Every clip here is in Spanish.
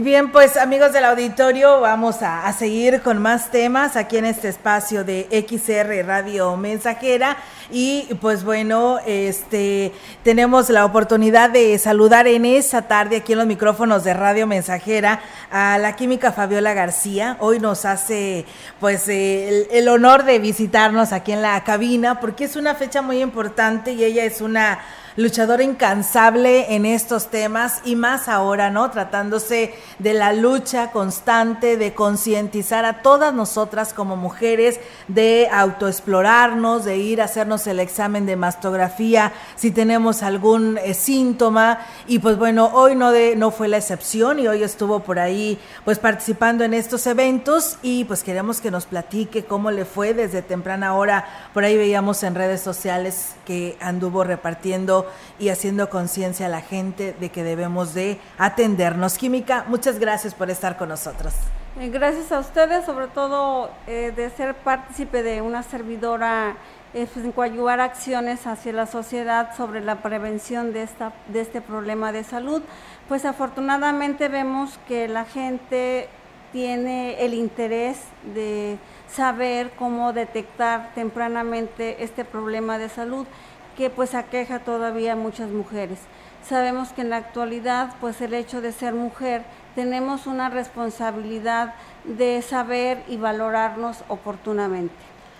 Bien, pues amigos del auditorio, vamos a, a, seguir con más temas aquí en este espacio de XR Radio Mensajera. Y pues bueno, este tenemos la oportunidad de saludar en esta tarde aquí en los micrófonos de Radio Mensajera a la química Fabiola García. Hoy nos hace pues el, el honor de visitarnos aquí en la cabina porque es una fecha muy importante y ella es una luchadora incansable en estos temas y más ahora, ¿no? Tratándose de la lucha constante de concientizar a todas nosotras como mujeres, de autoexplorarnos, de ir a hacernos el examen de mastografía si tenemos algún eh, síntoma y pues bueno, hoy no de no fue la excepción y hoy estuvo por ahí pues participando en estos eventos y pues queremos que nos platique cómo le fue desde temprana hora. Por ahí veíamos en redes sociales que anduvo repartiendo y haciendo conciencia a la gente de que debemos de atendernos. Química, muchas gracias por estar con nosotros. Eh, gracias a ustedes, sobre todo eh, de ser partícipe de una servidora eh, pues, en coadyuvar acciones hacia la sociedad sobre la prevención de, esta, de este problema de salud. Pues afortunadamente vemos que la gente tiene el interés de saber cómo detectar tempranamente este problema de salud que pues aqueja todavía a muchas mujeres. Sabemos que en la actualidad pues el hecho de ser mujer tenemos una responsabilidad de saber y valorarnos oportunamente.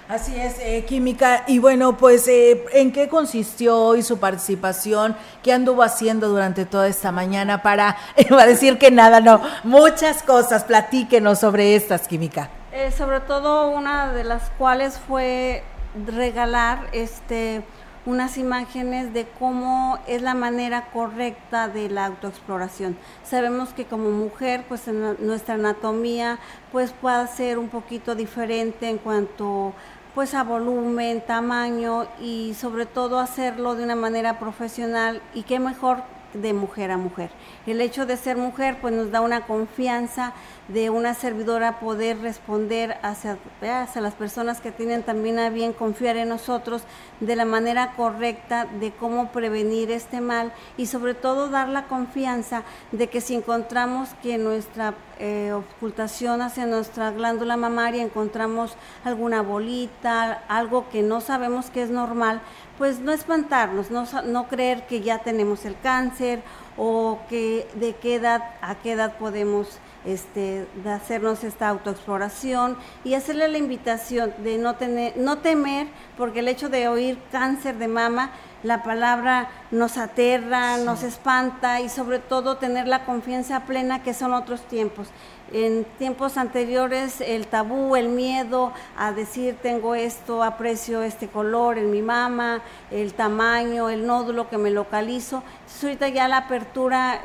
Así es, eh, Química. Y bueno, pues, eh, ¿en qué consistió hoy su participación? ¿Qué anduvo haciendo durante toda esta mañana para, va a decir que nada, no, muchas cosas? Platíquenos sobre estas, Química. Eh, sobre todo una de las cuales fue regalar este unas imágenes de cómo es la manera correcta de la autoexploración. Sabemos que como mujer, pues en nuestra anatomía, pues puede ser un poquito diferente en cuanto pues a volumen, tamaño y sobre todo hacerlo de una manera profesional y qué mejor de mujer a mujer. El hecho de ser mujer pues nos da una confianza de una servidora poder responder hacia, hacia, las personas que tienen también a bien confiar en nosotros de la manera correcta de cómo prevenir este mal y sobre todo dar la confianza de que si encontramos que nuestra eh, ocultación hacia nuestra glándula mamaria encontramos alguna bolita, algo que no sabemos que es normal, pues no espantarnos, no, no creer que ya tenemos el cáncer o que de qué edad a qué edad podemos este, hacernos esta autoexploración y hacerle la invitación de no, tener, no temer, porque el hecho de oír cáncer de mama, la palabra nos aterra, nos espanta y sobre todo tener la confianza plena que son otros tiempos. En tiempos anteriores el tabú, el miedo a decir tengo esto, aprecio este color en mi mama, el tamaño, el nódulo que me localizo. ahorita ya la apertura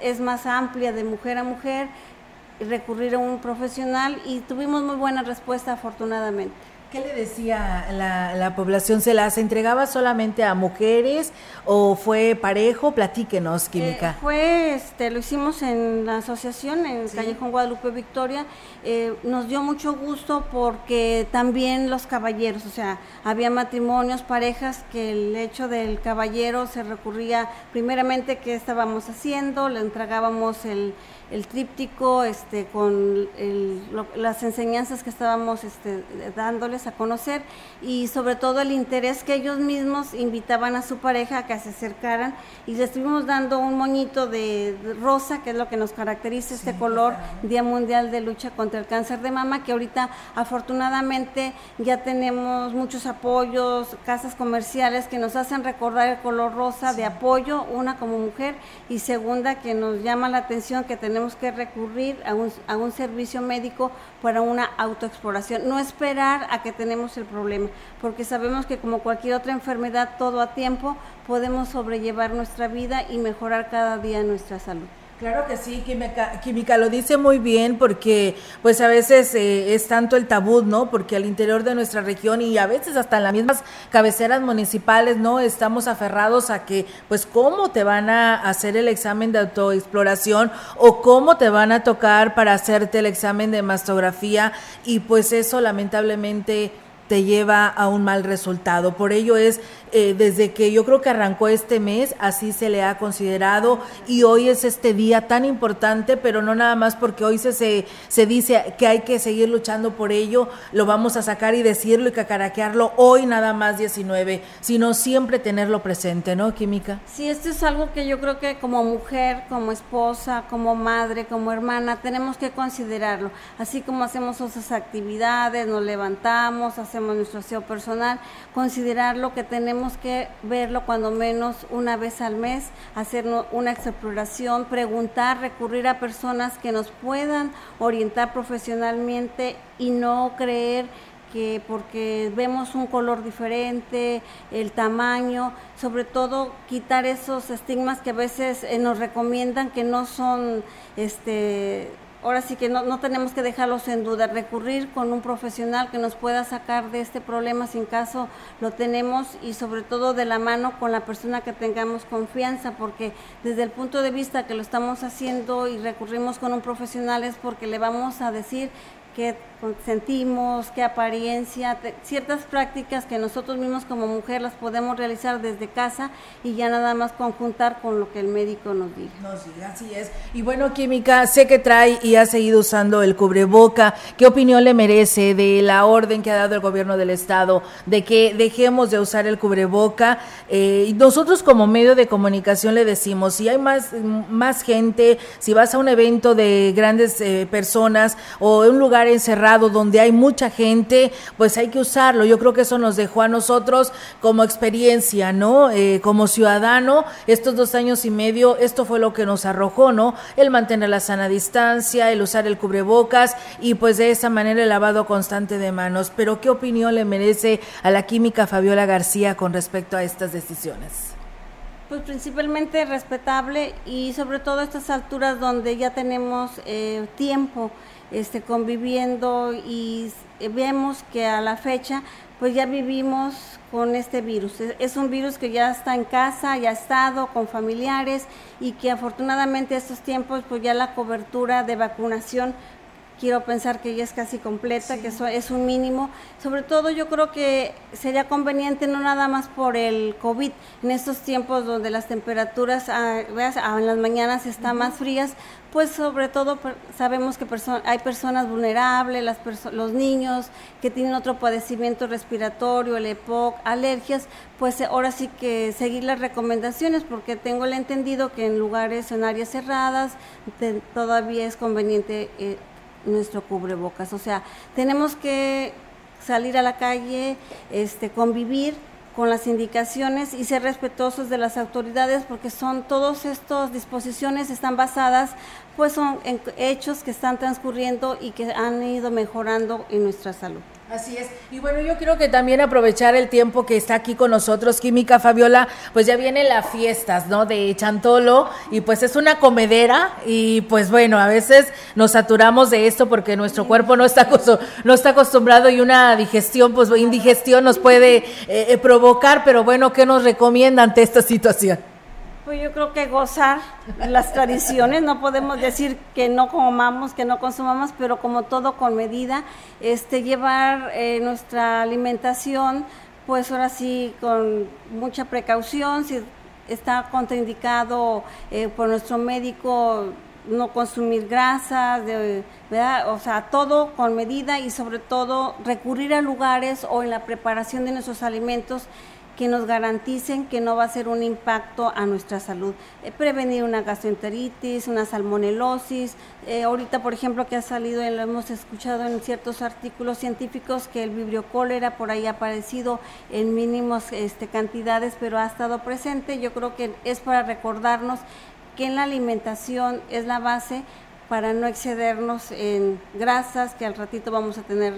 es, más amplia de mujer a mujer, recurrir a un profesional y tuvimos muy buena respuesta afortunadamente. ¿Qué le decía la, la, población? ¿Se las entregaba solamente a mujeres o fue parejo? Platíquenos, Química. Eh, fue, este, lo hicimos en la asociación, en ¿Sí? Callejón Guadalupe Victoria. Eh, nos dio mucho gusto porque también los caballeros, o sea, había matrimonios, parejas que el hecho del caballero se recurría primeramente qué estábamos haciendo, le entregábamos el el tríptico este, con el, lo, las enseñanzas que estábamos este, dándoles a conocer y sobre todo el interés que ellos mismos invitaban a su pareja a que se acercaran y les estuvimos dando un moñito de, rosa, que es lo que nos caracteriza este sí, color, claro. Día Mundial de Lucha contra el Cáncer de Mama, que ahorita afortunadamente ya tenemos muchos apoyos, casas comerciales que nos hacen recordar el color rosa sí. de apoyo, una como mujer y segunda que nos llama la atención que tenemos tenemos que recurrir a un, a un servicio médico para una autoexploración, no esperar a que tenemos el problema, porque sabemos que como cualquier otra enfermedad, todo a tiempo, podemos sobrellevar nuestra vida y mejorar cada día nuestra salud. Claro que sí, Química, Química lo dice muy bien porque pues a veces eh, es tanto el tabú, ¿no? Porque al interior de nuestra región y a veces hasta en las mismas cabeceras municipales, ¿no? Estamos aferrados a que pues cómo te van a hacer el examen de autoexploración o cómo te van a tocar para hacerte el examen de mastografía y pues eso lamentablemente te lleva a un mal resultado. Por ello es eh, desde que yo creo que arrancó este mes, así se le ha considerado y hoy es este día tan importante, pero no nada más porque hoy se, se, se dice que hay que seguir luchando por ello, lo vamos a sacar y decirlo y cacaraquearlo hoy nada más 19, sino siempre tenerlo presente, ¿no, Química? Sí, esto es algo que yo creo que como mujer, como esposa, como madre, como hermana, tenemos que considerarlo. Así como hacemos otras actividades, nos levantamos, hacemos nuestro aseo personal, considerar lo que tenemos que verlo cuando menos una vez al mes, hacer una exploración, preguntar, recurrir a personas que nos puedan orientar profesionalmente y no creer que porque vemos un color diferente, el tamaño, sobre todo quitar esos estigmas que a veces eh, nos recomiendan que no son este ahora sí que no, no, tenemos que dejarlos en duda, recurrir con un profesional que nos pueda sacar de este problema sin caso lo tenemos y sobre todo de la mano con la persona que tengamos confianza, porque desde el punto de vista que lo estamos haciendo y recurrimos con un profesional es porque le vamos a decir qué sentimos, qué apariencia, ciertas prácticas que nosotros mismos como mujer las podemos realizar desde casa y ya nada más conjuntar con lo que el médico nos diga. Nos diga, así es. Y bueno, Química, sé que trae y ha seguido usando el cubreboca. ¿Qué opinión le merece de la orden que ha dado el gobierno del estado de que dejemos de usar el cubreboca? Eh, nosotros como medio de comunicación le decimos, si hay más, más gente, si vas a un evento de grandes eh, personas o un lugar encerrado donde hay mucha gente, pues hay que usarlo. Yo creo que eso nos dejó a nosotros como experiencia, ¿no? Eh, como ciudadano, estos dos años y medio, esto fue lo que nos arrojó, ¿no? El mantener la sana distancia, el usar el cubrebocas y pues de esa manera el lavado constante de manos. Pero ¿qué opinión le merece a la química Fabiola García con respecto a estas decisiones? Pues principalmente respetable y sobre todo a estas alturas donde ya tenemos eh, tiempo este, conviviendo y vemos que a la fecha pues ya vivimos con este virus. Es un virus que ya está en casa, ya ha estado con familiares y que afortunadamente estos tiempos pues ya la cobertura de vacunación quiero pensar que ya es casi completa, que eso es un mínimo. Sobre todo yo creo que sería conveniente no nada más por el COVID, en estos tiempos donde las temperaturas ah, ah, en las mañanas están más frías, pues sobre todo sabemos que hay personas vulnerables, las los niños que tienen otro padecimiento respiratorio, el EPOC, alergias, pues ahora sí que seguir las recomendaciones porque tengo el entendido que en lugares, en áreas cerradas, todavía es conveniente eh, nuestro cubrebocas. O sea, tenemos que salir a la calle, este, convivir con las indicaciones y ser respetuosos de las autoridades porque son todas estas disposiciones están basadas pues son en hechos que están transcurriendo y que han ido mejorando en nuestra salud. Así es. Y bueno, yo quiero que también aprovechar el tiempo que está aquí con nosotros, Química Fabiola, pues ya vienen las fiestas, ¿no? De Chantolo, y pues es una comedera, y pues bueno, a veces nos saturamos de esto porque nuestro cuerpo no está, no está acostumbrado y una digestión, pues indigestión nos puede eh, eh, provocar, pero bueno, ¿qué nos recomienda ante esta situación? Pues yo creo que gozar las tradiciones, no podemos decir que no comamos, que no consumamos, pero como todo con medida, este llevar eh, nuestra alimentación, pues ahora sí con mucha precaución, si está contraindicado eh, por nuestro médico no consumir grasas, ¿verdad? o sea, todo con medida y sobre todo recurrir a lugares o en la preparación de nuestros alimentos que nos garanticen que no va a ser un impacto a nuestra salud. Eh, prevenir una gastroenteritis, una salmonelosis. Eh, ahorita, por ejemplo, que ha salido, lo hemos escuchado en ciertos artículos científicos, que el vibrio cólera por ahí ha aparecido en mínimos este, cantidades, pero ha estado presente. Yo creo que es para recordarnos que en la alimentación es la base para no excedernos en grasas, que al ratito vamos a tener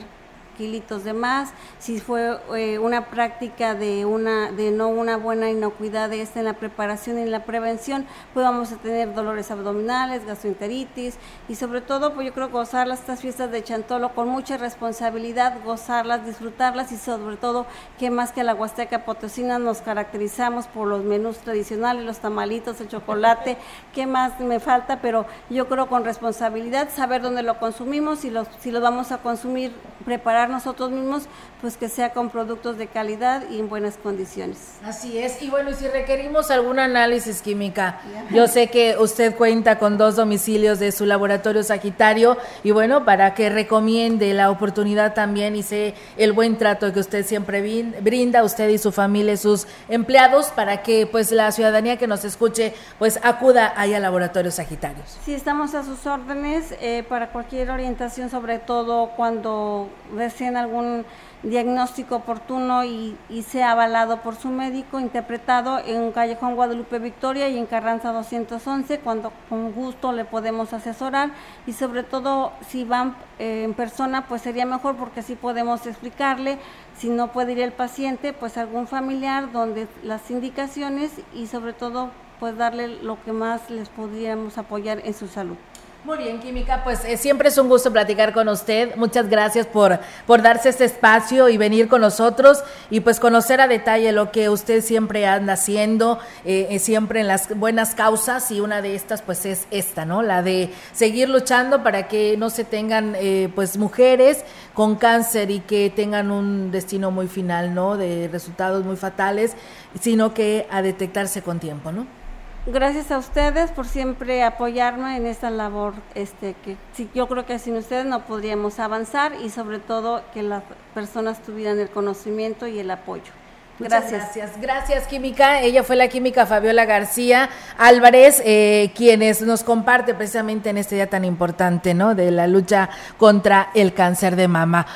kilitos de más, si fue eh, una práctica de una de no una buena inocuidad de esta en la preparación y en la prevención, pues vamos a tener dolores abdominales, gastroenteritis y sobre todo pues yo creo gozar estas fiestas de Chantolo con mucha responsabilidad, gozarlas, disfrutarlas y sobre todo que más que la Huasteca Potosina nos caracterizamos por los menús tradicionales, los tamalitos, el chocolate, qué más me falta, pero yo creo con responsabilidad saber dónde lo consumimos y los si lo vamos a consumir preparar preparar nosotros mismos, pues que sea con productos de calidad y en buenas condiciones. Así es, y bueno, si requerimos algún análisis química, yo sé que usted cuenta con dos domicilios de su laboratorio Sagitario y bueno, para que recomiende la oportunidad también y sé el buen trato que usted siempre brinda, usted y su familia, sus empleados, para que pues la ciudadanía que nos escuche pues acuda ahí a Laboratorio Sagitarios. Sí, estamos a sus órdenes eh, para cualquier orientación, sobre todo cuando deseen algún diagnóstico oportuno y, sea avalado por su médico, interpretado en Callejón Guadalupe Victoria y en Carranza 211, cuando con gusto le podemos asesorar y sobre todo si van eh, en persona, pues sería mejor porque así podemos explicarle, si no puede ir el paciente, pues algún familiar donde las indicaciones y sobre todo pues darle lo que más les podríamos apoyar en su salud. Muy bien, Química, pues eh, siempre es un gusto platicar con usted. Muchas gracias por, por darse este espacio y venir con nosotros y pues conocer a detalle lo que usted siempre anda haciendo, eh, eh, siempre en las buenas causas y una de estas pues es esta, ¿no? La de seguir luchando para que no se tengan pues mujeres con cáncer y que tengan un destino muy final, ¿no? De resultados muy fatales, sino que a detectarse con tiempo, ¿no? Gracias a ustedes por siempre apoyarme en esta labor, este que yo creo que sin ustedes no podríamos avanzar y sobre todo que las personas tuvieran el conocimiento y el apoyo. Gracias. gracias. Gracias, Química. Ella fue la química Fabiola García Álvarez, eh, quienes nos comparte precisamente en este día tan importante, ¿no? De la lucha contra el cáncer de mama.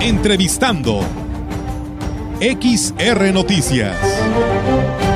Entrevistando XR Noticias.